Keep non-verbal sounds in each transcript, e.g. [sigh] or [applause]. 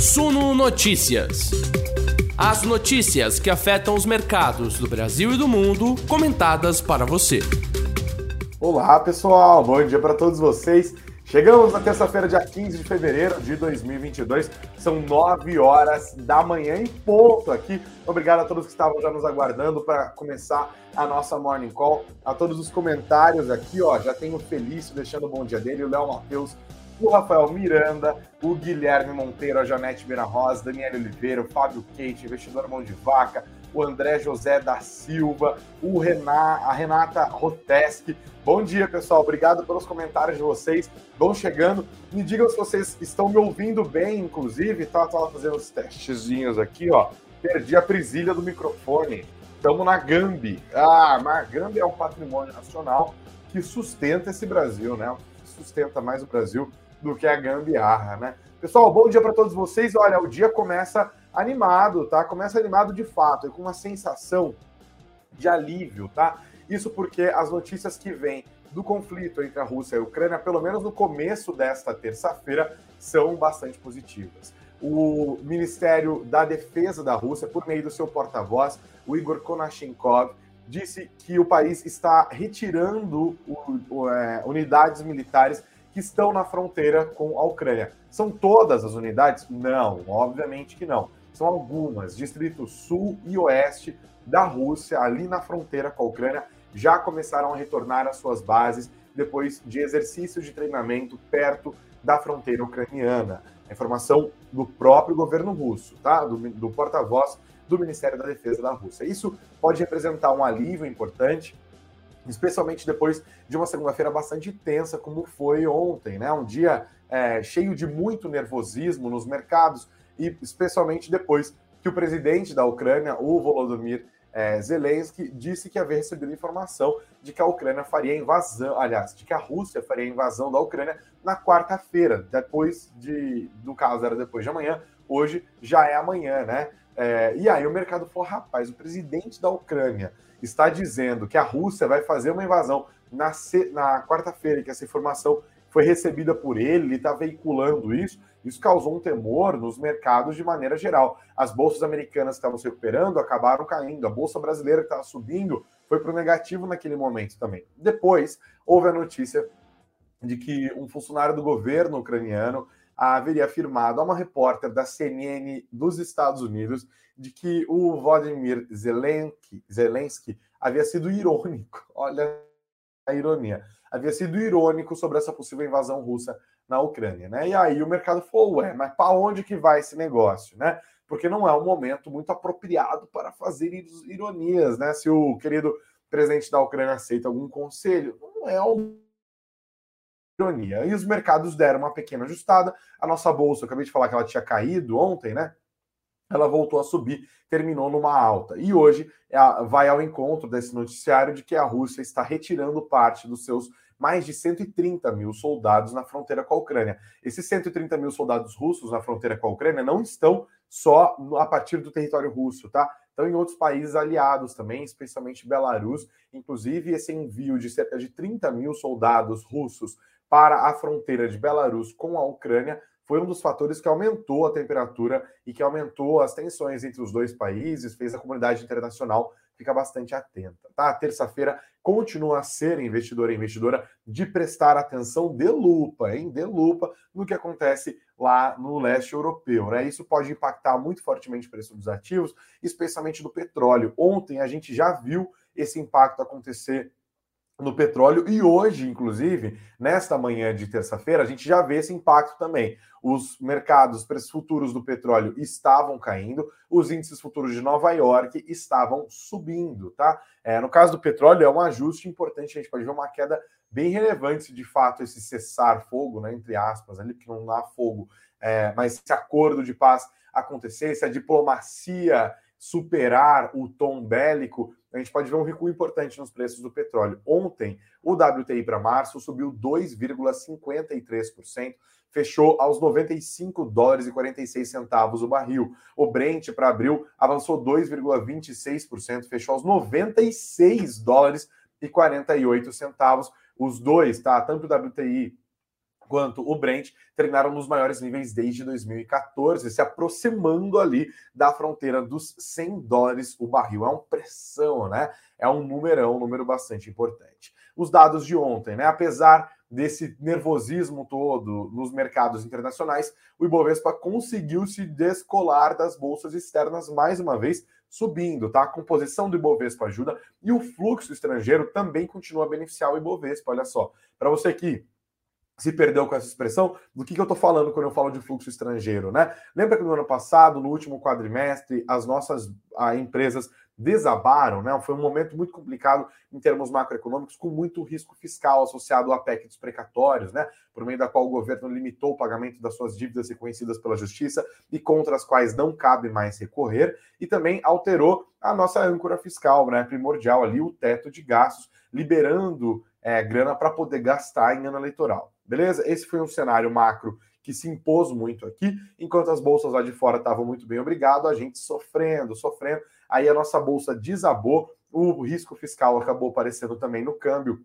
Suno Notícias. As notícias que afetam os mercados do Brasil e do mundo, comentadas para você. Olá, pessoal. Bom dia para todos vocês. Chegamos na terça-feira, dia 15 de fevereiro de 2022. São 9 horas da manhã em ponto aqui. Obrigado a todos que estavam já nos aguardando para começar a nossa Morning Call. A todos os comentários aqui, ó. Já tem o Felício deixando o bom dia dele, o Léo Matheus o Rafael Miranda, o Guilherme Monteiro, a Janete Beira Rosa, Daniel Oliveira, o Fábio Kate, investidor mão de vaca, o André José da Silva, o Renan, a Renata Roteski. Bom dia, pessoal. Obrigado pelos comentários de vocês. Vão chegando. Me digam se vocês estão me ouvindo bem, inclusive. Tá, tava fazendo os testezinhos aqui, ó. Perdi a presilha do microfone. Estamos na Gambi. Ah, mas a Gambi é um patrimônio nacional que sustenta esse Brasil, né? Sustenta mais o Brasil do que a gambiarra, né? Pessoal, bom dia para todos vocês. Olha, o dia começa animado, tá? Começa animado de fato, e com uma sensação de alívio, tá? Isso porque as notícias que vêm do conflito entre a Rússia e a Ucrânia, pelo menos no começo desta terça-feira, são bastante positivas. O Ministério da Defesa da Rússia, por meio do seu porta-voz, o Igor Konashenkov, disse que o país está retirando o, o, é, unidades militares que estão na fronteira com a Ucrânia. São todas as unidades? Não, obviamente que não. São algumas, Distrito Sul e Oeste da Rússia, ali na fronteira com a Ucrânia, já começaram a retornar às suas bases depois de exercícios de treinamento perto da fronteira ucraniana. Informação do próprio governo russo, tá? Do, do porta-voz do Ministério da Defesa da Rússia. Isso pode representar um alívio importante especialmente depois de uma segunda-feira bastante tensa, como foi ontem, né? Um dia é, cheio de muito nervosismo nos mercados, e especialmente depois que o presidente da Ucrânia, o Volodymyr é, Zelensky, disse que havia recebido informação de que a Ucrânia faria invasão, aliás, de que a Rússia faria invasão da Ucrânia na quarta-feira, depois de, no caso era depois de amanhã, hoje já é amanhã, né? É, e aí o mercado falou, rapaz, o presidente da Ucrânia está dizendo que a Rússia vai fazer uma invasão na, na quarta-feira, que essa informação foi recebida por ele, ele está veiculando isso. Isso causou um temor nos mercados de maneira geral. As bolsas americanas que estavam se recuperando acabaram caindo. A bolsa brasileira que estava subindo foi para o negativo naquele momento também. Depois, houve a notícia de que um funcionário do governo ucraniano haveria afirmado a uma repórter da CNN dos Estados Unidos de que o Vladimir Zelensky, Zelensky havia sido irônico. [laughs] Olha a ironia. Havia sido irônico sobre essa possível invasão russa na Ucrânia, né? E aí o mercado falou, ué, mas para onde que vai esse negócio, né? Porque não é um momento muito apropriado para fazer ironias, né? Se o querido presidente da Ucrânia aceita algum conselho, não é um ironia. E os mercados deram uma pequena ajustada. A nossa bolsa, eu acabei de falar que ela tinha caído ontem, né? Ela voltou a subir, terminou numa alta. E hoje vai ao encontro desse noticiário de que a Rússia está retirando parte dos seus mais de 130 mil soldados na fronteira com a Ucrânia. Esses 130 mil soldados russos na fronteira com a Ucrânia não estão só a partir do território russo, tá? Estão em outros países aliados também, especialmente Belarus. Inclusive, esse envio de cerca de 30 mil soldados russos para a fronteira de Belarus com a Ucrânia foi um dos fatores que aumentou a temperatura e que aumentou as tensões entre os dois países, fez a comunidade internacional ficar bastante atenta. Tá? Terça-feira continua a ser investidor e investidora de prestar atenção de lupa, hein? De lupa no que acontece lá no leste europeu. Né? Isso pode impactar muito fortemente o preço dos ativos, especialmente do petróleo. Ontem a gente já viu esse impacto acontecer no petróleo e hoje, inclusive, nesta manhã de terça-feira, a gente já vê esse impacto também. Os mercados, preços futuros do petróleo estavam caindo, os índices futuros de Nova York estavam subindo, tá? É, no caso do petróleo, é um ajuste importante, a gente pode ver uma queda bem relevante se de fato esse cessar fogo, né, entre aspas, ali, porque não há fogo, é, mas esse acordo de paz acontecer, se a diplomacia superar o tom bélico, a gente pode ver um recuo importante nos preços do petróleo. Ontem, o WTI para março subiu 2,53%, fechou aos 95 dólares e 46 centavos o barril. O Brent para abril avançou 2,26%, fechou aos 96 dólares e 48 centavos. Os dois, tá? Tanto o WTI quanto o Brent terminaram nos maiores níveis desde 2014, se aproximando ali da fronteira dos 100 dólares o barril. É uma pressão, né? É um numerão, um número bastante importante. Os dados de ontem, né? Apesar desse nervosismo todo nos mercados internacionais, o Ibovespa conseguiu se descolar das bolsas externas mais uma vez, subindo, tá? A composição do Ibovespa ajuda e o fluxo estrangeiro também continua a beneficiar o Ibovespa. Olha só, para você que se perdeu com essa expressão, do que, que eu estou falando quando eu falo de fluxo estrangeiro, né? Lembra que no ano passado, no último quadrimestre, as nossas a, empresas desabaram, né? Foi um momento muito complicado em termos macroeconômicos, com muito risco fiscal associado à PEC dos precatórios, né? Por meio da qual o governo limitou o pagamento das suas dívidas reconhecidas pela justiça e contra as quais não cabe mais recorrer, e também alterou a nossa âncora fiscal, né? Primordial ali, o teto de gastos, liberando é, grana para poder gastar em ano eleitoral. Beleza? Esse foi um cenário macro que se impôs muito aqui, enquanto as bolsas lá de fora estavam muito bem, obrigado, a gente sofrendo, sofrendo. Aí a nossa bolsa desabou, o risco fiscal acabou aparecendo também no câmbio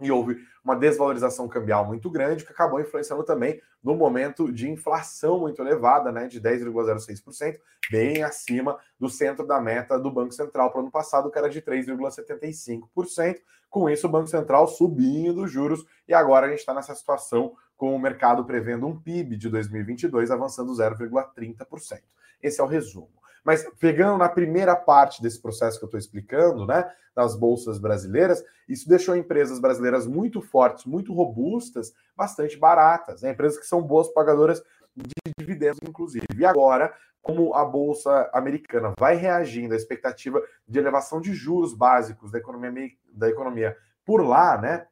e houve uma desvalorização cambial muito grande, que acabou influenciando também no momento de inflação muito elevada, né, de 10,06%, bem acima do centro da meta do Banco Central para o ano passado, que era de 3,75%. Com isso, o Banco Central subindo os juros e agora a gente está nessa situação com o mercado prevendo um PIB de 2022 avançando 0,30%. Esse é o resumo. Mas pegando na primeira parte desse processo que eu estou explicando, né, das bolsas brasileiras, isso deixou empresas brasileiras muito fortes, muito robustas, bastante baratas. Né? Empresas que são boas pagadoras de dividendos, inclusive. E agora, como a bolsa americana vai reagindo à expectativa de elevação de juros básicos da economia, da economia por lá, né?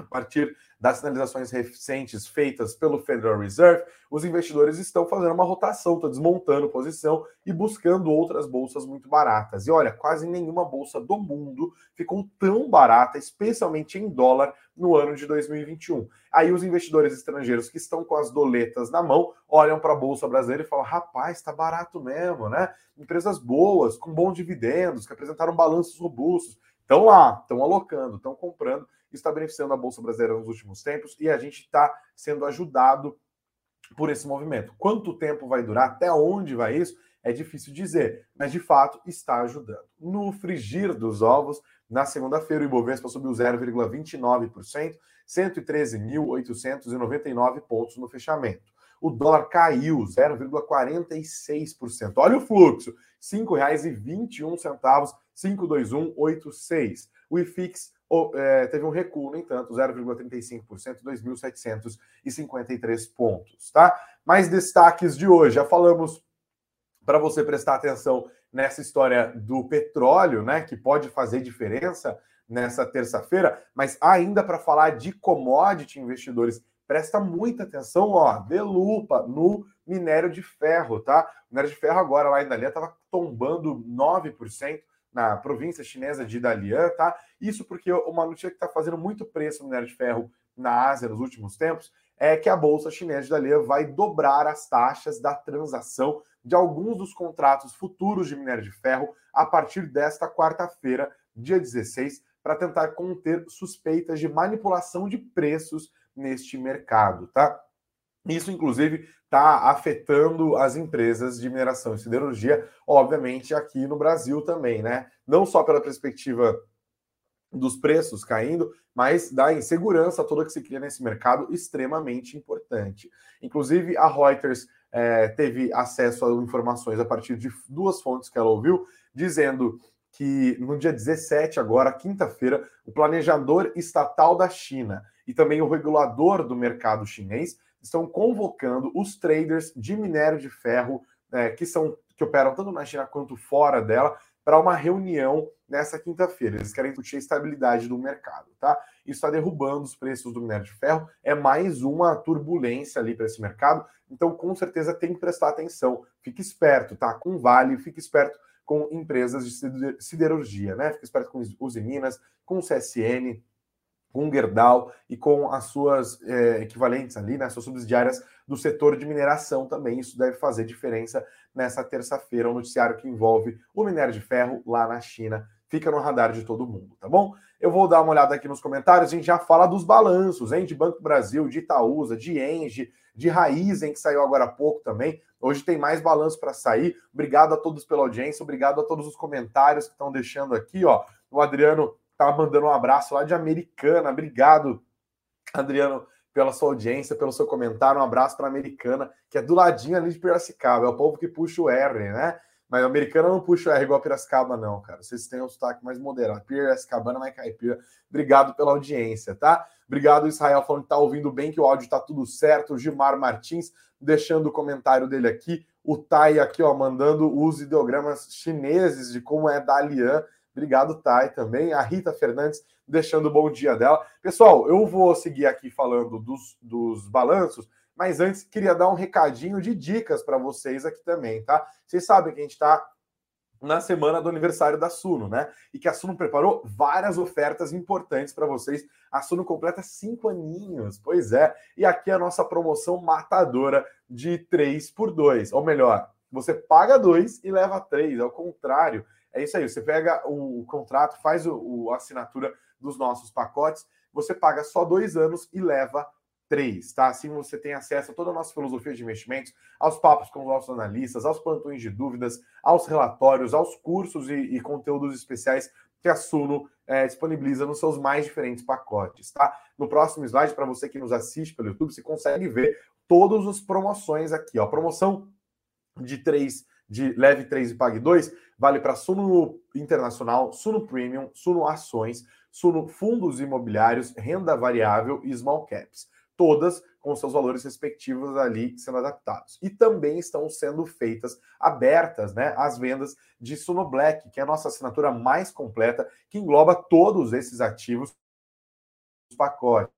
A partir das sinalizações recentes feitas pelo Federal Reserve, os investidores estão fazendo uma rotação, estão desmontando posição e buscando outras bolsas muito baratas. E olha, quase nenhuma bolsa do mundo ficou tão barata, especialmente em dólar, no ano de 2021. Aí os investidores estrangeiros que estão com as doletas na mão olham para a bolsa brasileira e falam: rapaz, está barato mesmo, né? Empresas boas, com bons dividendos, que apresentaram balanços robustos. Estão lá, estão alocando, estão comprando está beneficiando a Bolsa Brasileira nos últimos tempos e a gente está sendo ajudado por esse movimento. Quanto tempo vai durar? Até onde vai isso? É difícil dizer, mas de fato está ajudando. No frigir dos ovos, na segunda-feira, o Ibovespa subiu 0,29%, 113.899 pontos no fechamento. O dólar caiu 0,46%. Olha o fluxo, R$ 5,21, 52186. O IFIX é, teve um recuo, no entanto, 0,35%, 2.753 pontos, tá? Mais destaques de hoje, já falamos para você prestar atenção nessa história do petróleo, né, que pode fazer diferença nessa terça-feira, mas ainda para falar de commodity, investidores, presta muita atenção, ó, de lupa no minério de ferro, tá? O minério de ferro agora lá em Dalian estava tombando 9%, na província chinesa de Dalian, tá? Isso porque uma notícia que está fazendo muito preço no minério de ferro na Ásia nos últimos tempos é que a bolsa chinesa de Dalian vai dobrar as taxas da transação de alguns dos contratos futuros de minério de ferro a partir desta quarta-feira, dia 16, para tentar conter suspeitas de manipulação de preços neste mercado, tá? Isso, inclusive, está afetando as empresas de mineração e siderurgia, obviamente aqui no Brasil também, né? Não só pela perspectiva dos preços caindo, mas da insegurança toda que se cria nesse mercado, extremamente importante. Inclusive, a Reuters é, teve acesso a informações a partir de duas fontes que ela ouviu, dizendo que no dia 17, agora, quinta-feira, o planejador estatal da China e também o regulador do mercado chinês estão convocando os traders de minério de ferro é, que são que operam tanto na China quanto fora dela para uma reunião nessa quinta-feira. Eles querem discutir a estabilidade do mercado, tá? Isso está derrubando os preços do minério de ferro. É mais uma turbulência ali para esse mercado. Então, com certeza, tem que prestar atenção. Fique esperto, tá? Com Vale, fique esperto com empresas de siderurgia, né? Fique esperto com Usiminas, com CSN, com Gerdau e com as suas é, equivalentes ali, né, suas subsidiárias do setor de mineração também. Isso deve fazer diferença nessa terça-feira, um noticiário que envolve o minério de ferro lá na China, fica no radar de todo mundo, tá bom? Eu vou dar uma olhada aqui nos comentários, a gente já fala dos balanços, hein? De Banco Brasil, de Itaúsa, de Engie, de Raizen, que saiu agora há pouco também. Hoje tem mais balanço para sair. Obrigado a todos pela audiência, obrigado a todos os comentários que estão deixando aqui, ó. O Adriano tá mandando um abraço lá de Americana. Obrigado, Adriano, pela sua audiência, pelo seu comentário. Um abraço para Americana, que é do ladinho ali de Piracicaba. É o povo que puxa o R, né? Mas o americano não puxa o R igual a Piracicaba, não, cara. Vocês têm um sotaque mais moderado. Piracicabana, mais caipira. Obrigado pela audiência, tá? Obrigado, Israel, falando que tá ouvindo bem, que o áudio tá tudo certo. O Gilmar Martins deixando o comentário dele aqui. O Tai aqui, ó, mandando os ideogramas chineses de como é da. Obrigado, Tai, também. A Rita Fernandes deixando o bom dia dela. Pessoal, eu vou seguir aqui falando dos, dos balanços, mas antes queria dar um recadinho de dicas para vocês aqui também, tá? Vocês sabem que a gente está na semana do aniversário da Suno, né? E que a Suno preparou várias ofertas importantes para vocês. A Suno completa cinco aninhos, pois é. E aqui é a nossa promoção matadora de 3 por 2. Ou melhor, você paga dois e leva três. Ao contrário, é isso aí. Você pega o, contrato, faz o, a assinatura dos nossos pacotes, você paga só dois anos e leva 3, tá? Assim você tem acesso a toda a nossa filosofia de investimentos, aos papos com os nossos analistas, aos plantões de dúvidas, aos relatórios, aos cursos e, e conteúdos especiais que a Suno é, disponibiliza nos seus mais diferentes pacotes, tá? No próximo slide, para você que nos assiste pelo YouTube, você consegue ver todas as promoções aqui, ó. Promoção de 3, de leve 3 e pague 2, vale para Suno Internacional, Suno Premium, Suno Ações, Suno Fundos Imobiliários, Renda Variável e Small Caps todas com seus valores respectivos ali sendo adaptados. E também estão sendo feitas abertas, né, as vendas de Suno Black, que é a nossa assinatura mais completa, que engloba todos esses ativos pacote.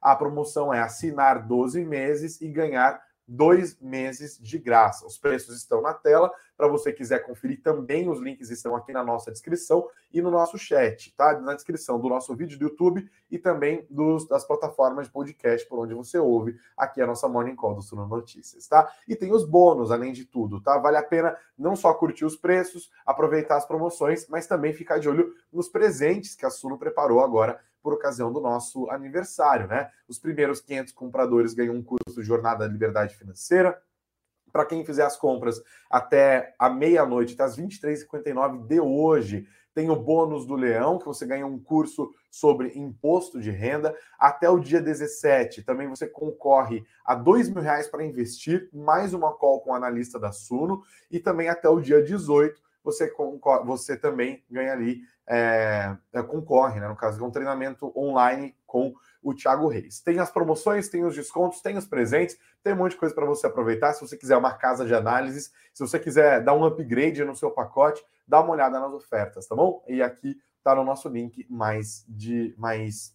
A promoção é assinar 12 meses e ganhar dois meses de graça. Os preços estão na tela. Para você quiser conferir também, os links estão aqui na nossa descrição e no nosso chat, tá? Na descrição do nosso vídeo do YouTube e também dos, das plataformas de podcast por onde você ouve aqui a nossa Morning Call do Suno Notícias, tá? E tem os bônus, além de tudo, tá? Vale a pena não só curtir os preços, aproveitar as promoções, mas também ficar de olho nos presentes que a Suno preparou agora por ocasião do nosso aniversário, né? Os primeiros 500 compradores ganham um curso de Jornada da Liberdade Financeira. Para quem fizer as compras até a meia-noite, até as 23h59 de hoje, tem o bônus do Leão, que você ganha um curso sobre imposto de renda. Até o dia 17, também você concorre a dois mil reais para investir, mais uma call com o analista da Suno. E também até o dia 18, você, você também ganha ali é, é, concorre, né? No caso, é um treinamento online com o Thiago Reis. Tem as promoções, tem os descontos, tem os presentes, tem um monte de coisa para você aproveitar. Se você quiser uma casa de análises, se você quiser dar um upgrade no seu pacote, dá uma olhada nas ofertas, tá bom? E aqui tá no nosso link mais de mais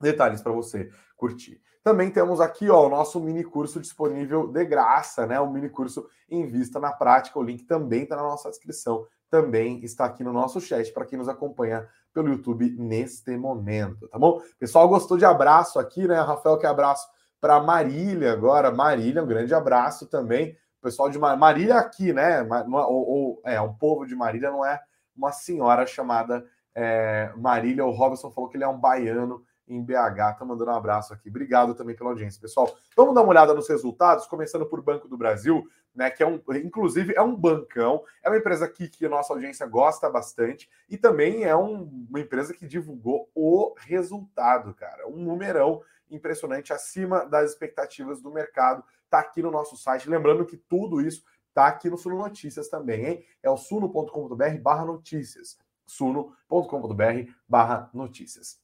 detalhes para você curtir. Também temos aqui ó, o nosso mini curso disponível de graça, né? O mini curso em vista na prática. O link também está na nossa descrição também está aqui no nosso chat para quem nos acompanha pelo YouTube neste momento, tá bom? Pessoal, gostou de abraço aqui, né? Rafael, que abraço para Marília agora. Marília, um grande abraço também. O pessoal de Mar... Marília aqui, né? É, ou, ou, é, um povo de Marília não é uma senhora chamada é, Marília. O Robson falou que ele é um baiano em BH. Tá mandando um abraço aqui. Obrigado também pela audiência, pessoal. Vamos dar uma olhada nos resultados, começando por Banco do Brasil né? Que é um, inclusive, é um bancão, é uma empresa que, que a nossa audiência gosta bastante e também é um, uma empresa que divulgou o resultado, cara. Um numerão impressionante acima das expectativas do mercado. Tá aqui no nosso site. Lembrando que tudo isso tá aqui no Suno Notícias também, hein? É o suno.com.br barra notícias. suno.com.br barra notícias.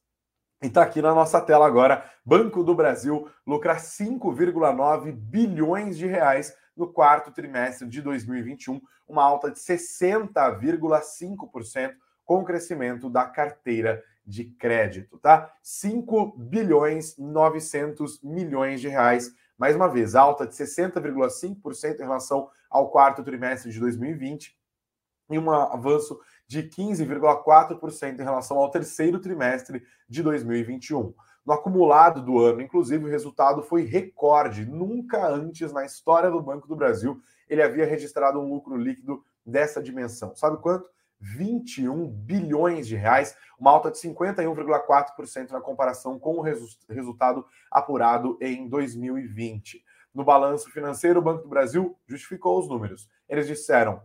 E está aqui na nossa tela agora, Banco do Brasil lucra 5,9 bilhões de reais no quarto trimestre de 2021, uma alta de 60,5% com o crescimento da carteira de crédito, tá? 5 bilhões 900 milhões de reais, mais uma vez, alta de 60,5% em relação ao quarto trimestre de 2020 e um avanço de 15,4% em relação ao terceiro trimestre de 2021. No acumulado do ano, inclusive, o resultado foi recorde. Nunca antes na história do Banco do Brasil ele havia registrado um lucro líquido dessa dimensão. Sabe quanto? 21 bilhões de reais, uma alta de 51,4% na comparação com o resu resultado apurado em 2020. No balanço financeiro, o Banco do Brasil justificou os números. Eles disseram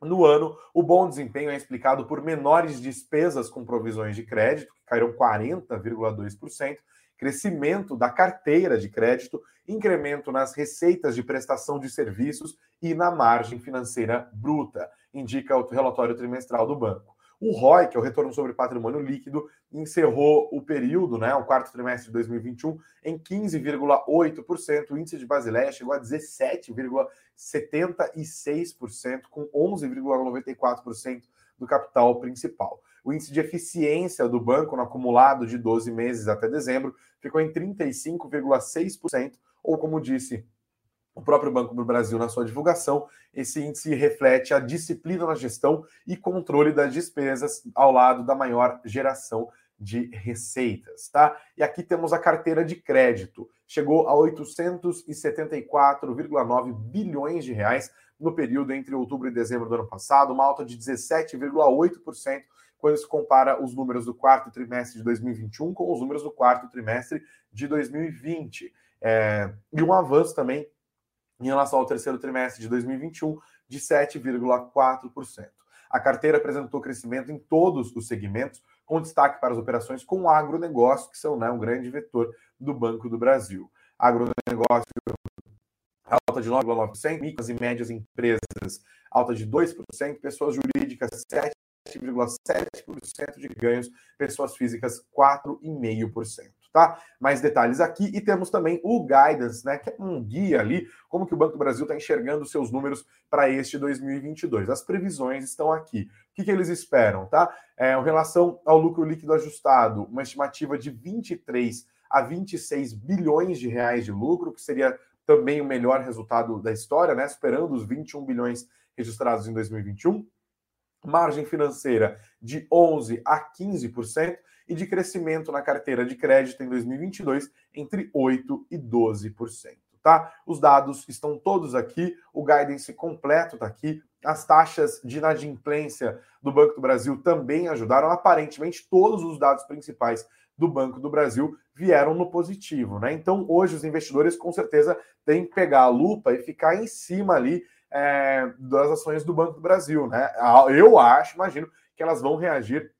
no ano, o bom desempenho é explicado por menores despesas com provisões de crédito, que caíram 40,2%, crescimento da carteira de crédito, incremento nas receitas de prestação de serviços e na margem financeira bruta, indica o relatório trimestral do banco. O ROI, que é o retorno sobre patrimônio líquido, encerrou o período, né, o quarto trimestre de 2021, em 15,8%. O índice de Basileia chegou a 17,76%, com 11,94% do capital principal. O índice de eficiência do banco no acumulado de 12 meses até dezembro ficou em 35,6%, ou como disse o próprio Banco do Brasil na sua divulgação, esse índice reflete a disciplina na gestão e controle das despesas ao lado da maior geração de receitas, tá? E aqui temos a carteira de crédito. Chegou a 874,9 bilhões de reais no período entre outubro e dezembro do ano passado, uma alta de 17,8% quando se compara os números do quarto trimestre de 2021 com os números do quarto trimestre de 2020. É, e um avanço também em relação ao terceiro trimestre de 2021 de 7,4%. A carteira apresentou crescimento em todos os segmentos, com destaque para as operações com agronegócio, que são né, um grande vetor do Banco do Brasil. Agronegócio alta de 9,9%, micros e médias empresas alta de 2%, pessoas jurídicas 7,7% de ganhos, pessoas físicas 4,5% tá? Mais detalhes aqui e temos também o guidance, né, que é um guia ali como que o Banco do Brasil está enxergando seus números para este 2022. As previsões estão aqui. O que, que eles esperam, tá? É, em relação ao lucro líquido ajustado, uma estimativa de 23 a 26 bilhões de reais de lucro, que seria também o melhor resultado da história, né? Esperando os 21 bilhões registrados em 2021 margem financeira de 11 a 15% e de crescimento na carteira de crédito em 2022 entre 8 e 12%. Tá? Os dados estão todos aqui, o guidance completo está aqui, as taxas de inadimplência do Banco do Brasil também ajudaram. Aparentemente, todos os dados principais do Banco do Brasil vieram no positivo, né? Então, hoje os investidores com certeza têm que pegar a lupa e ficar em cima ali é, das ações do Banco do Brasil, né? Eu acho, imagino, que elas vão reagir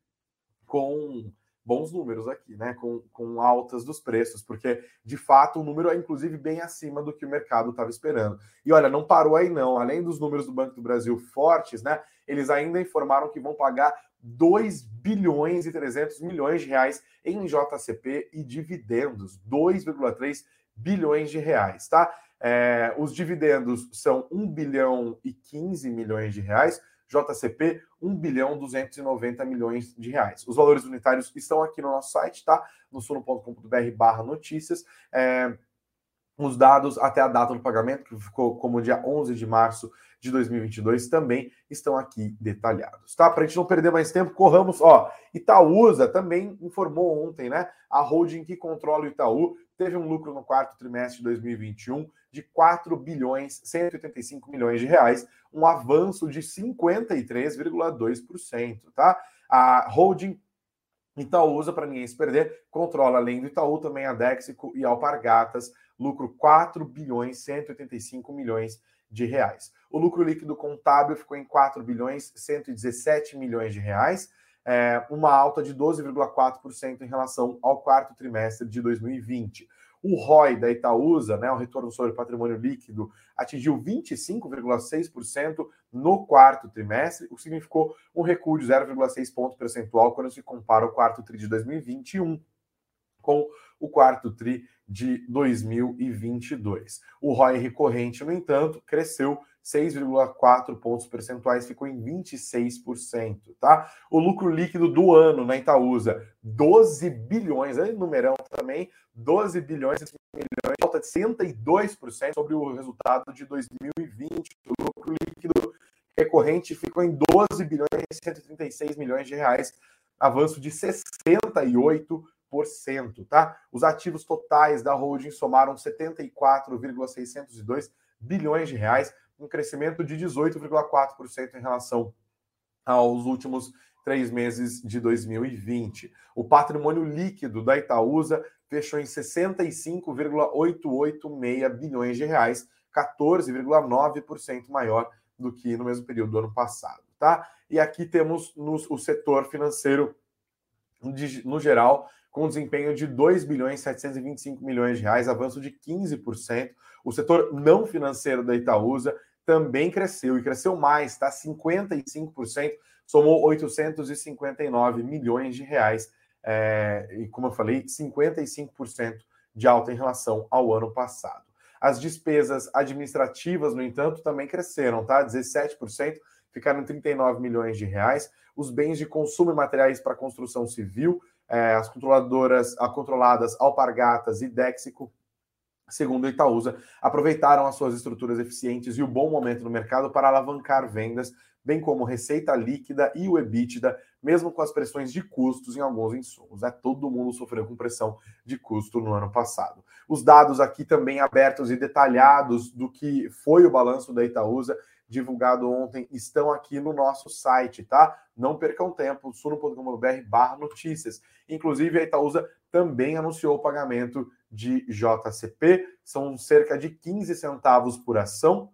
com bons números aqui, né? Com, com altas dos preços, porque de fato o número é inclusive bem acima do que o mercado estava esperando. E olha, não parou aí não. Além dos números do Banco do Brasil fortes, né? Eles ainda informaram que vão pagar 2 bilhões e 300 milhões de reais em JCP e dividendos, 2,3 bilhões de reais, tá? É, os dividendos são 1 bilhão e 15 milhões de reais, JCP 1 bilhão 290 milhões de reais. Os valores unitários estão aqui no nosso site, tá? No suno.com.br barra notícias. É, os dados até a data do pagamento, que ficou como dia 11 de março de 2022, também estão aqui detalhados, tá? Para a gente não perder mais tempo, corramos. Ó, Itaúsa também informou ontem, né? A holding que controla o Itaú teve um lucro no quarto trimestre de 2021 de 4 bilhões 185 milhões de reais, um avanço de 53,2%, tá? A holding Itaúsa, para ninguém se perder, controla além do Itaú também a Dexico e Alpargatas, lucro 4 bilhões 185 milhões de reais. O lucro líquido contábil ficou em 4 bilhões 117 milhões de reais, é, uma alta de 12,4% em relação ao quarto trimestre de 2020. O ROI da Itaúsa, né, o retorno sobre patrimônio líquido, atingiu 25,6% no quarto trimestre, o que significou um recuo de 0,6 ponto percentual quando se compara o quarto tri de 2021 com o quarto tri de 2022. O ROI recorrente, no entanto, cresceu 6,4 pontos percentuais, ficou em 26%, tá? O lucro líquido do ano na Itaúsa, 12 bilhões, aí numerão também, 12 bilhões milhões, alta de 102% sobre o resultado de 2020. O lucro líquido recorrente ficou em 12 bilhões e 136 milhões de reais, avanço de 68%, tá? Os ativos totais da holding somaram 74,602 bilhões de reais, um crescimento de 18,4% em relação aos últimos três meses de 2020. O patrimônio líquido da Itaúsa fechou em 65,886 bilhões de reais, 14,9% maior do que no mesmo período do ano passado, tá? E aqui temos no, o setor financeiro no geral com desempenho de 2 bilhões 725 milhões de reais, avanço de 15%. O setor não financeiro da Itaúsa também cresceu e cresceu mais, tá? 55%, somou 859 milhões de reais. É, e como eu falei, 55% de alta em relação ao ano passado. As despesas administrativas, no entanto, também cresceram, tá? 17%, ficaram 39 milhões de reais. Os bens de consumo e materiais para construção civil, é, as controladoras, a controladas Alpargatas e Dexico, segundo o Itaúsa, aproveitaram as suas estruturas eficientes e o bom momento no mercado para alavancar vendas, bem como receita líquida e o EBITDA, mesmo com as pressões de custos em alguns insumos. Né? Todo mundo sofreu com pressão de custo no ano passado. Os dados aqui também abertos e detalhados do que foi o balanço da Itaúsa, divulgado ontem, estão aqui no nosso site, tá? Não percam tempo, suno.com.br barra notícias. Inclusive, a Itaúsa também anunciou o pagamento de JCP, são cerca de 15 centavos por ação.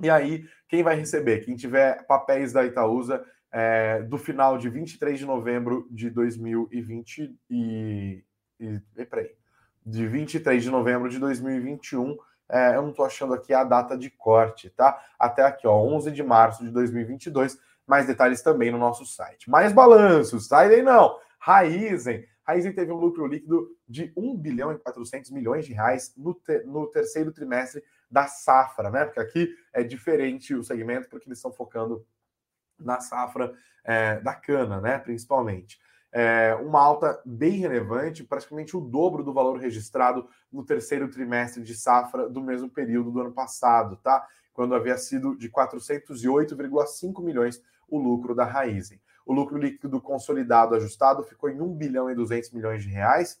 E aí, quem vai receber? Quem tiver papéis da Itaúsa é, do final de 23 de novembro de 2020 e, e, e peraí, de 23 de novembro de 2021, é, eu não estou achando aqui a data de corte, tá? Até aqui, ó, 11 de março de 2022. Mais detalhes também no nosso site. Mais balanços, sai daí não. Raizen, Raizen teve um lucro líquido de 1 bilhão e 400 milhões de reais no, te, no terceiro trimestre da safra, né? Porque aqui é diferente o segmento, porque eles estão focando na safra é, da cana, né? Principalmente. É, uma alta bem relevante, praticamente o dobro do valor registrado no terceiro trimestre de safra do mesmo período do ano passado, tá? Quando havia sido de 408,5 milhões o lucro da Raizen. O lucro líquido consolidado ajustado ficou em 1 bilhão e 200 milhões de reais.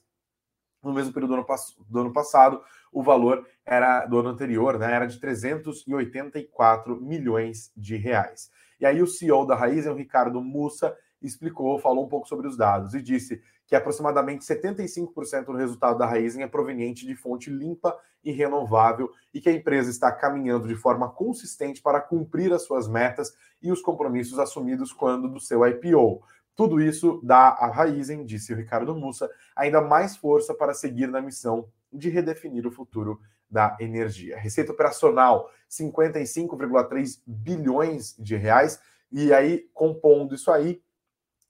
No mesmo período do ano, do ano passado, o valor era do ano anterior, né, era de 384 milhões de reais. E aí o CEO da Raizen, o Ricardo Mussa, explicou, falou um pouco sobre os dados e disse que aproximadamente 75% do resultado da Raizen é proveniente de fonte limpa e renovável e que a empresa está caminhando de forma consistente para cumprir as suas metas e os compromissos assumidos quando do seu IPO. Tudo isso dá à Raizen, disse o Ricardo Mussa, ainda mais força para seguir na missão de redefinir o futuro da energia. Receita operacional, 55,3 bilhões de reais, e aí, compondo isso aí,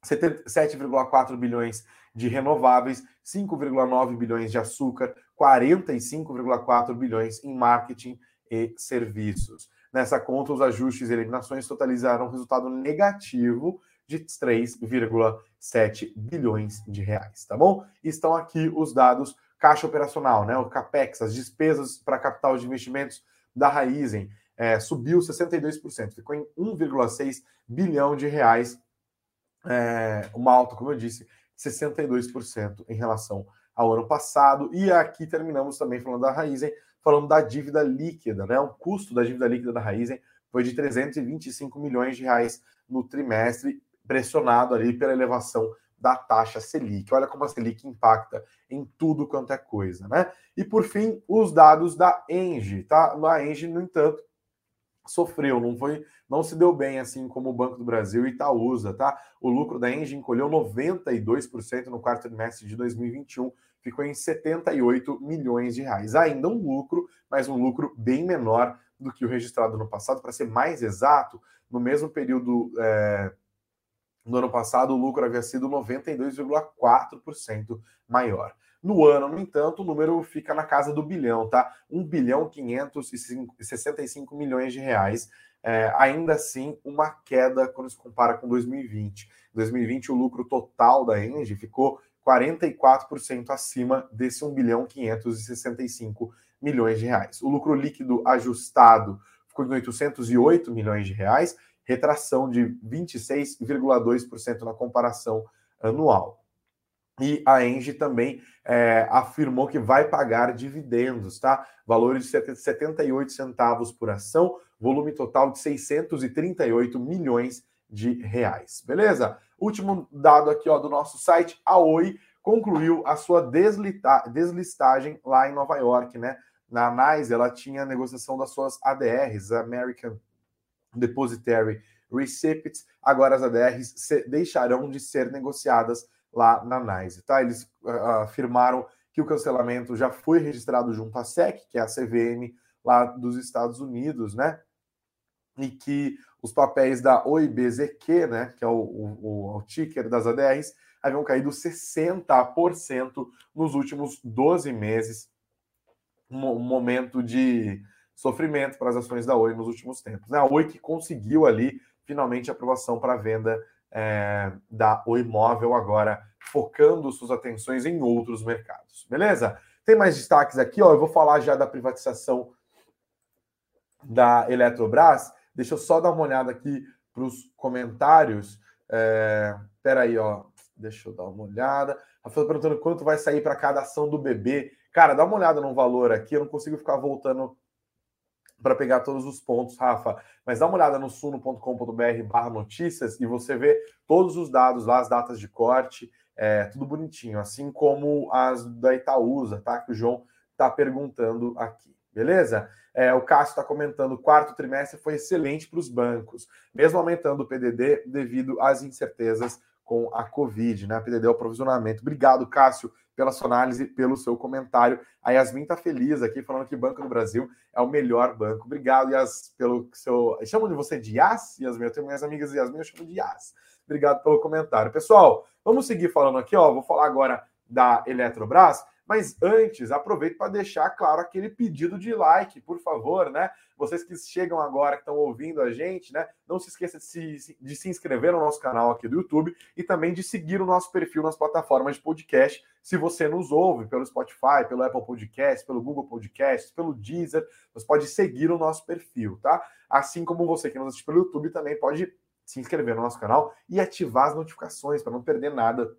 7,4 bilhões de renováveis, 5,9 bilhões de açúcar, 45,4 bilhões em marketing e serviços. Nessa conta, os ajustes e eliminações totalizaram um resultado negativo de 3,7 bilhões de reais, tá bom? Estão aqui os dados caixa operacional, né? O capex, as despesas para capital de investimentos da Raizen, é, subiu 62%, ficou em 1,6 bilhão de reais é, uma alta, como eu disse, 62% em relação ao ano passado. E aqui terminamos também falando da Raizen, falando da dívida líquida, né? O custo da dívida líquida da Raizen foi de 325 milhões de reais no trimestre, pressionado ali pela elevação da taxa Selic. Olha como a Selic impacta em tudo quanto é coisa, né? E por fim, os dados da Engie, tá? A Engie, no entanto, sofreu, não foi, não se deu bem assim como o Banco do Brasil e Itaúsa, tá? O lucro da Engie encolheu 92% no quarto trimestre de 2021, ficou em 78 milhões de reais. Ainda um lucro, mas um lucro bem menor do que o registrado no passado. Para ser mais exato, no mesmo período é, no ano passado, o lucro havia sido 92,4% maior. No ano, no entanto, o número fica na casa do bilhão, tá? 1 bilhão 565 milhões de reais. É, ainda assim, uma queda quando se compara com 2020. Em 2020, o lucro total da Engie ficou 44% acima desse 1 bilhão 565 milhões de reais. O lucro líquido ajustado ficou em 808 milhões de reais, retração de 26,2% na comparação anual. E a Engie também é, afirmou que vai pagar dividendos, tá? Valores de 78 centavos por ação, volume total de 638 milhões de reais. Beleza? Último dado aqui ó, do nosso site, a Oi concluiu a sua deslistagem lá em Nova York, né? Na NYSE, ela tinha a negociação das suas ADRs, American Depositary Receipts. Agora as ADRs deixarão de ser negociadas lá na NYSE, tá? Eles uh, afirmaram que o cancelamento já foi registrado junto à SEC, que é a CVM lá dos Estados Unidos, né? E que os papéis da OIBZQ, né, que é o, o, o ticker das ADRs, haviam caído 60% nos últimos 12 meses. Um momento de sofrimento para as ações da Oi nos últimos tempos. Né? A Oi que conseguiu ali finalmente aprovação para venda é, da Oi Móvel agora focando suas atenções em outros mercados. Beleza? Tem mais destaques aqui, ó. Eu vou falar já da privatização da Eletrobras. Deixa eu só dar uma olhada aqui para os comentários. É, peraí, ó. Deixa eu dar uma olhada. Rafael perguntando quanto vai sair para cada ação do bebê. Cara, dá uma olhada no valor aqui. Eu não consigo ficar voltando para pegar todos os pontos, Rafa. Mas dá uma olhada no suno.com.br barra notícias e você vê todos os dados lá, as datas de corte, é, tudo bonitinho, assim como as da Itaúsa, tá? Que o João está perguntando aqui. Beleza? É, o Cássio está comentando: o quarto trimestre foi excelente para os bancos, mesmo aumentando o PDD devido às incertezas com a Covid, né? A PDD é o provisionamento. Obrigado, Cássio, pela sua análise, pelo seu comentário. A Yasmin está feliz aqui, falando que Banco do Brasil é o melhor banco. Obrigado, Yas, pelo seu. Chamam de você de Yas, Yasmin? Eu tenho minhas amigas Yasmin, eu chamo de Yas. Obrigado pelo comentário. Pessoal, vamos seguir falando aqui, ó. Vou falar agora da Eletrobras. Mas antes, aproveito para deixar claro aquele pedido de like, por favor, né? Vocês que chegam agora, que estão ouvindo a gente, né? Não se esqueça de se, de se inscrever no nosso canal aqui do YouTube e também de seguir o nosso perfil nas plataformas de podcast. Se você nos ouve pelo Spotify, pelo Apple Podcast, pelo Google Podcast, pelo Deezer, você pode seguir o nosso perfil, tá? Assim como você que nos assiste pelo YouTube também pode se inscrever no nosso canal e ativar as notificações para não perder nada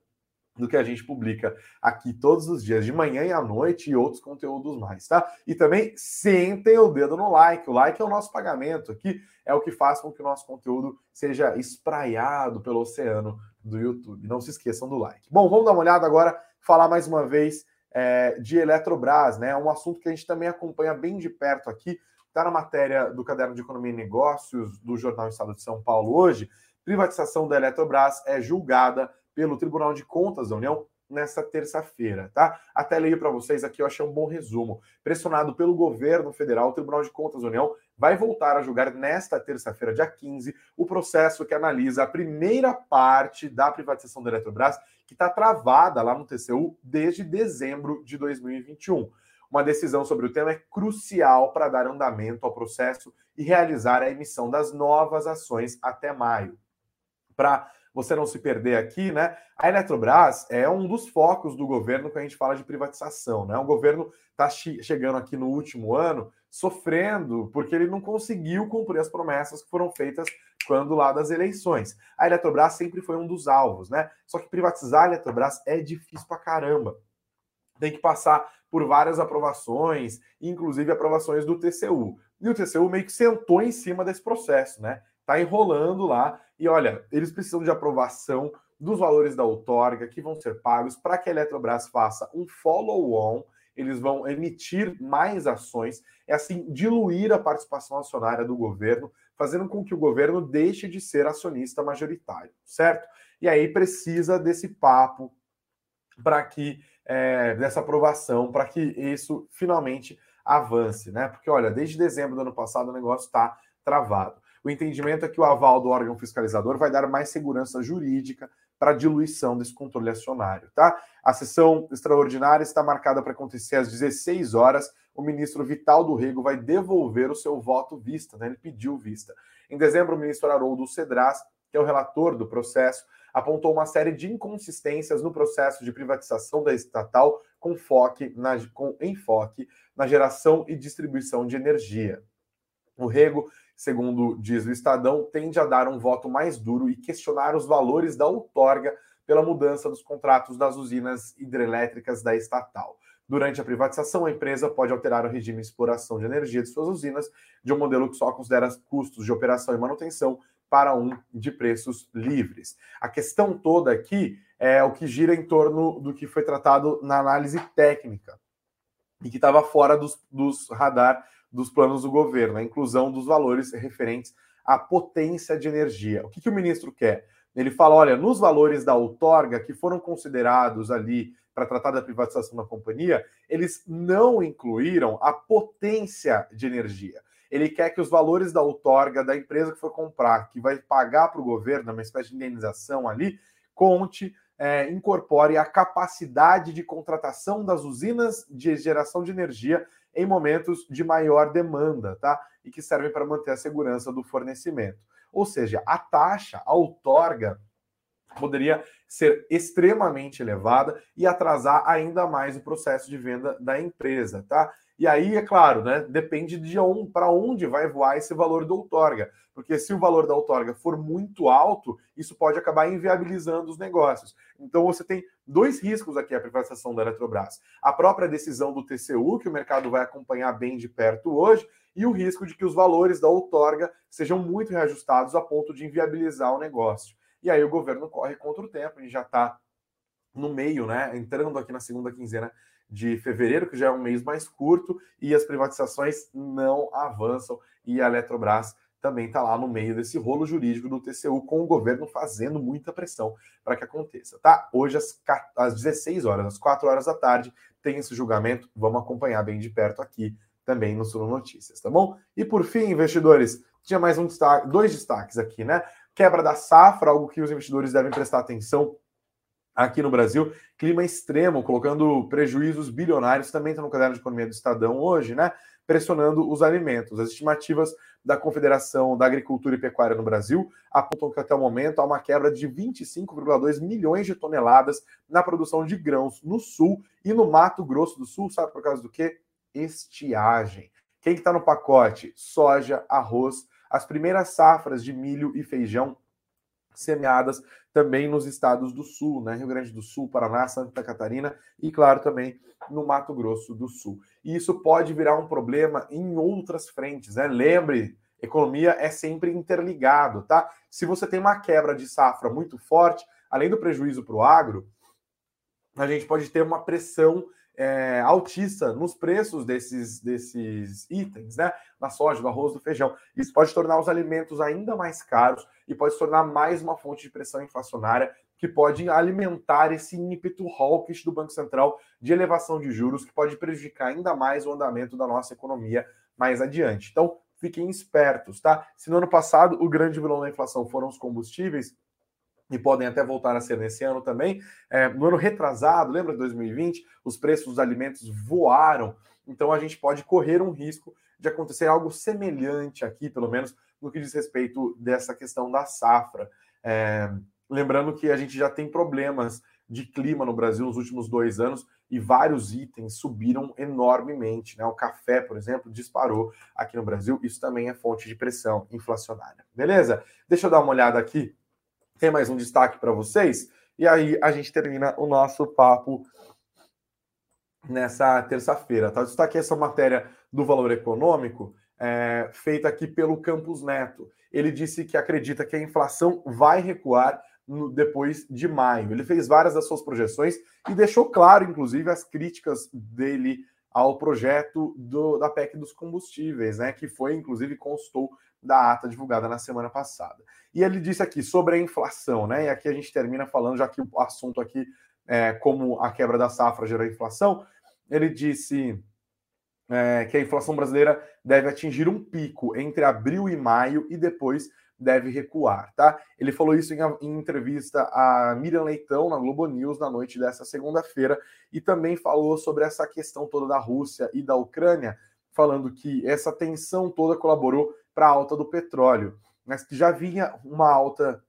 do que a gente publica aqui todos os dias, de manhã e à noite, e outros conteúdos mais, tá? E também sentem o dedo no like. O like é o nosso pagamento aqui, é o que faz com que o nosso conteúdo seja espraiado pelo oceano do YouTube. Não se esqueçam do like. Bom, vamos dar uma olhada agora, falar mais uma vez é, de Eletrobras, né? É um assunto que a gente também acompanha bem de perto aqui. Está na matéria do Caderno de Economia e Negócios do Jornal Estado de São Paulo hoje. Privatização da Eletrobras é julgada pelo Tribunal de Contas da União nesta terça-feira, tá? Até leio para vocês aqui, eu achei um bom resumo. Pressionado pelo governo federal, o Tribunal de Contas da União vai voltar a julgar nesta terça-feira, dia 15, o processo que analisa a primeira parte da privatização da Eletrobras, que está travada lá no TCU desde dezembro de 2021. Uma decisão sobre o tema é crucial para dar andamento ao processo e realizar a emissão das novas ações até maio. Para você não se perder aqui, né? A Eletrobras é um dos focos do governo quando a gente fala de privatização, né? O governo está chegando aqui no último ano sofrendo porque ele não conseguiu cumprir as promessas que foram feitas quando lá das eleições. A Eletrobras sempre foi um dos alvos, né? Só que privatizar a Eletrobras é difícil pra caramba. Tem que passar por várias aprovações, inclusive aprovações do TCU. E o TCU meio que sentou em cima desse processo, né? Tá enrolando lá e olha, eles precisam de aprovação dos valores da outorga que vão ser pagos para que a Eletrobras faça um follow-on. Eles vão emitir mais ações, é assim, diluir a participação acionária do governo, fazendo com que o governo deixe de ser acionista majoritário, certo? E aí precisa desse papo para que, é, dessa aprovação, para que isso finalmente avance, né? Porque, olha, desde dezembro do ano passado o negócio está travado. O entendimento é que o aval do órgão fiscalizador vai dar mais segurança jurídica para a diluição desse controle acionário, tá? A sessão extraordinária está marcada para acontecer às 16 horas. O ministro Vital do Rego vai devolver o seu voto vista, né? Ele pediu vista. Em dezembro, o ministro Haroldo Cedras, que é o relator do processo, apontou uma série de inconsistências no processo de privatização da estatal com, na, com enfoque na geração e distribuição de energia. O Rego segundo diz o Estadão, tende a dar um voto mais duro e questionar os valores da outorga pela mudança dos contratos das usinas hidrelétricas da estatal. Durante a privatização, a empresa pode alterar o regime de exploração de energia de suas usinas de um modelo que só considera custos de operação e manutenção para um de preços livres. A questão toda aqui é o que gira em torno do que foi tratado na análise técnica e que estava fora dos, dos radar dos planos do governo, a inclusão dos valores referentes à potência de energia. O que, que o ministro quer? Ele fala: olha, nos valores da outorga que foram considerados ali para tratar da privatização da companhia, eles não incluíram a potência de energia. Ele quer que os valores da outorga da empresa que for comprar, que vai pagar para o governo, uma espécie de indenização ali, conte, é, incorpore a capacidade de contratação das usinas de geração de energia em momentos de maior demanda, tá? E que servem para manter a segurança do fornecimento. Ou seja, a taxa, a outorga, poderia ser extremamente elevada e atrasar ainda mais o processo de venda da empresa, tá? E aí, é claro, né, depende de um, para onde vai voar esse valor da outorga. Porque se o valor da outorga for muito alto, isso pode acabar inviabilizando os negócios. Então você tem dois riscos aqui a privatização da Eletrobras. A própria decisão do TCU, que o mercado vai acompanhar bem de perto hoje, e o risco de que os valores da outorga sejam muito reajustados a ponto de inviabilizar o negócio. E aí o governo corre contra o tempo, a gente já está no meio, né? Entrando aqui na segunda quinzena de fevereiro, que já é um mês mais curto, e as privatizações não avançam, e a Eletrobras também está lá no meio desse rolo jurídico do TCU, com o governo fazendo muita pressão para que aconteça, tá? Hoje, às, às 16 horas, às 4 horas da tarde, tem esse julgamento, vamos acompanhar bem de perto aqui também no Sul Notícias, tá bom? E por fim, investidores, tinha mais um destaque, dois destaques aqui, né? Quebra da safra, algo que os investidores devem prestar atenção aqui no Brasil. Clima extremo, colocando prejuízos bilionários, também está no caderno de economia do Estadão hoje, né? Pressionando os alimentos. As estimativas da Confederação da Agricultura e Pecuária no Brasil apontam que até o momento há uma quebra de 25,2 milhões de toneladas na produção de grãos no sul e no Mato Grosso do Sul, sabe por causa do quê? Estiagem. Quem está que tá no pacote? Soja, arroz, as primeiras safras de milho e feijão semeadas também nos estados do sul, né? Rio Grande do Sul, Paraná, Santa Catarina e, claro, também no Mato Grosso do Sul. E isso pode virar um problema em outras frentes, né? Lembre, economia é sempre interligado, tá? Se você tem uma quebra de safra muito forte, além do prejuízo para o agro, a gente pode ter uma pressão é, altista nos preços desses, desses itens, né? Da soja, do arroz, do feijão. Isso pode tornar os alimentos ainda mais caros e pode se tornar mais uma fonte de pressão inflacionária que pode alimentar esse ímpeto hawkish do Banco Central de elevação de juros, que pode prejudicar ainda mais o andamento da nossa economia mais adiante. Então, fiquem espertos, tá? Se no ano passado o grande vilão da inflação foram os combustíveis, e podem até voltar a ser nesse ano também. É, no ano retrasado, lembra de 2020, os preços dos alimentos voaram. Então a gente pode correr um risco de acontecer algo semelhante aqui, pelo menos no que diz respeito dessa questão da safra. É, lembrando que a gente já tem problemas de clima no Brasil nos últimos dois anos e vários itens subiram enormemente. Né? O café, por exemplo, disparou aqui no Brasil. Isso também é fonte de pressão inflacionária. Beleza? Deixa eu dar uma olhada aqui tem mais um destaque para vocês. E aí a gente termina o nosso papo nessa terça-feira. Tá? Destaquei essa matéria do valor econômico, é, feita aqui pelo Campos Neto. Ele disse que acredita que a inflação vai recuar no, depois de maio. Ele fez várias das suas projeções e deixou claro, inclusive, as críticas dele ao projeto do, da PEC dos combustíveis, né? Que foi, inclusive, constou da ata divulgada na semana passada. E ele disse aqui sobre a inflação, né? E aqui a gente termina falando, já que o assunto aqui é como a quebra da safra gerou inflação, ele disse é, que a inflação brasileira deve atingir um pico entre abril e maio e depois deve recuar, tá? Ele falou isso em, em, entrevista a Miriam Leitão na Globo News na noite dessa segunda-feira e também falou sobre essa questão toda da Rússia e da Ucrânia, falando que essa tensão toda colaborou para a alta do petróleo, mas que já vinha uma alta,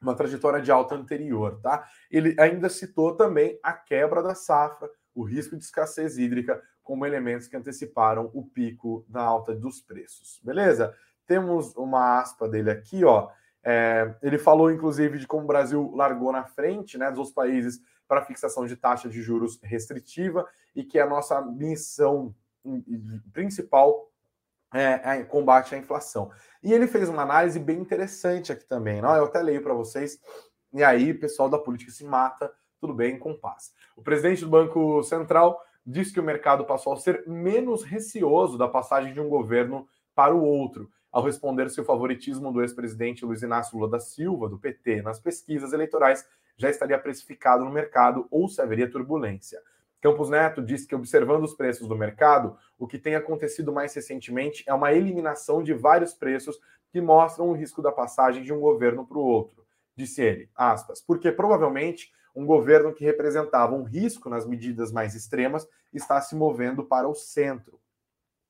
uma trajetória de alta anterior, tá? Ele ainda citou também a quebra da safra, o risco de escassez hídrica como elementos que anteciparam o pico da alta dos preços. Beleza? Temos uma aspa dele aqui, ó. É, ele falou, inclusive, de como o Brasil largou na frente né, dos outros países para fixação de taxa de juros restritiva e que a nossa missão principal é, é, combate à inflação. E ele fez uma análise bem interessante aqui também. Não? Eu até leio para vocês. E aí, pessoal da política se mata, tudo bem, com paz. O presidente do Banco Central disse que o mercado passou a ser menos receoso da passagem de um governo para o outro, ao responder se o favoritismo do ex-presidente Luiz Inácio Lula da Silva, do PT, nas pesquisas eleitorais já estaria precificado no mercado ou se haveria turbulência. Campos Neto disse que, observando os preços do mercado, o que tem acontecido mais recentemente é uma eliminação de vários preços que mostram o risco da passagem de um governo para o outro. Disse ele, aspas, porque provavelmente um governo que representava um risco nas medidas mais extremas está se movendo para o centro.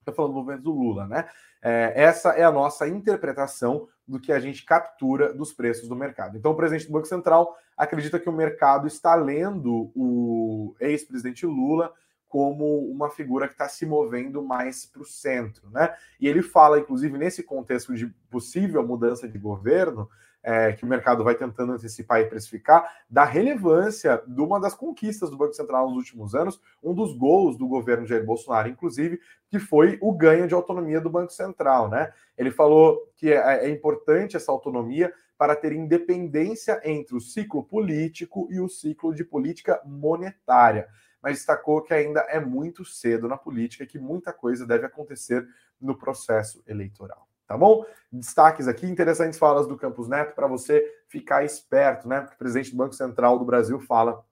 Estou falando do governo do Lula, né? É, essa é a nossa interpretação do que a gente captura dos preços do mercado. Então, o presidente do Banco Central acredita que o mercado está lendo o ex-presidente Lula como uma figura que está se movendo mais para o centro, né? E ele fala, inclusive, nesse contexto de possível mudança de governo, é, que o mercado vai tentando antecipar e precificar, da relevância de uma das conquistas do Banco Central nos últimos anos, um dos gols do governo Jair Bolsonaro, inclusive, que foi o ganho de autonomia do Banco Central. Né? Ele falou que é, é importante essa autonomia para ter independência entre o ciclo político e o ciclo de política monetária. Mas destacou que ainda é muito cedo na política e que muita coisa deve acontecer no processo eleitoral tá bom? Destaques aqui, interessantes falas do Campos Neto para você ficar esperto, né? Porque o presidente do Banco Central do Brasil fala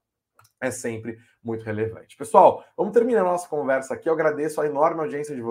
é sempre muito relevante. Pessoal, vamos terminar a nossa conversa aqui. Eu agradeço a enorme audiência de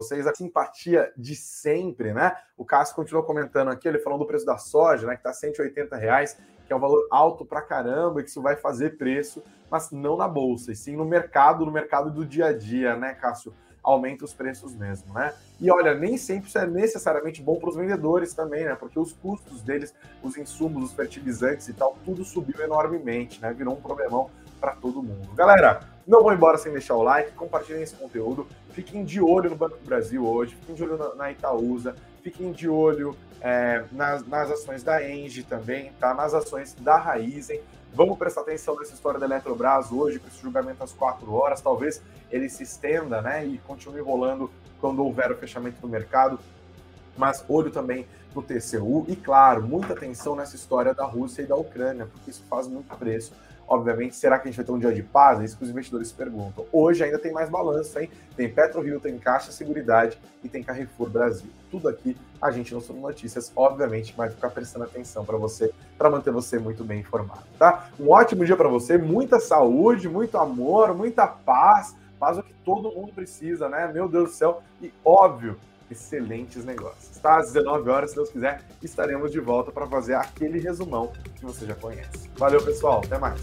vocês, a simpatia de sempre, né? O Cássio continuou comentando aqui, ele falando do preço da soja, né? Que tá 180 reais, que é um valor alto pra caramba, e que isso vai fazer preço, mas não na bolsa, e sim no mercado, no mercado do dia a dia, né, Cássio? Aumenta os preços mesmo, né? E olha, nem sempre isso é necessariamente bom para os vendedores também, né? Porque os custos deles, os insumos, os fertilizantes e tal, tudo subiu enormemente, né? Virou um problemão para todo mundo. Galera, não vão embora sem deixar o like, compartilhem esse conteúdo, fiquem de olho no Banco do Brasil hoje, fiquem de olho na, na Itaúsa, fiquem de olho é, nas, nas ações da Engie também, tá? Nas ações da Raizen. Vamos prestar atenção nessa história da Eletrobras hoje, com esse julgamento às quatro horas. Talvez ele se estenda né, e continue rolando quando houver o fechamento do mercado. Mas olho também no TCU e, claro, muita atenção nessa história da Rússia e da Ucrânia, porque isso faz muito preço Obviamente, será que a gente vai ter um dia de paz? É isso que os investidores perguntam. Hoje ainda tem mais balanço, hein? Tem PetroRio, tem Caixa Seguridade e tem Carrefour Brasil. Tudo aqui a gente não Sobre Notícias, obviamente, vai ficar prestando atenção para você, para manter você muito bem informado, tá? Um ótimo dia para você, muita saúde, muito amor, muita paz, paz é o que todo mundo precisa, né? Meu Deus do céu. E óbvio, excelentes negócios. Tá? Às 19 horas, se Deus quiser, estaremos de volta para fazer aquele resumão que você já conhece. Valeu, pessoal. Até mais.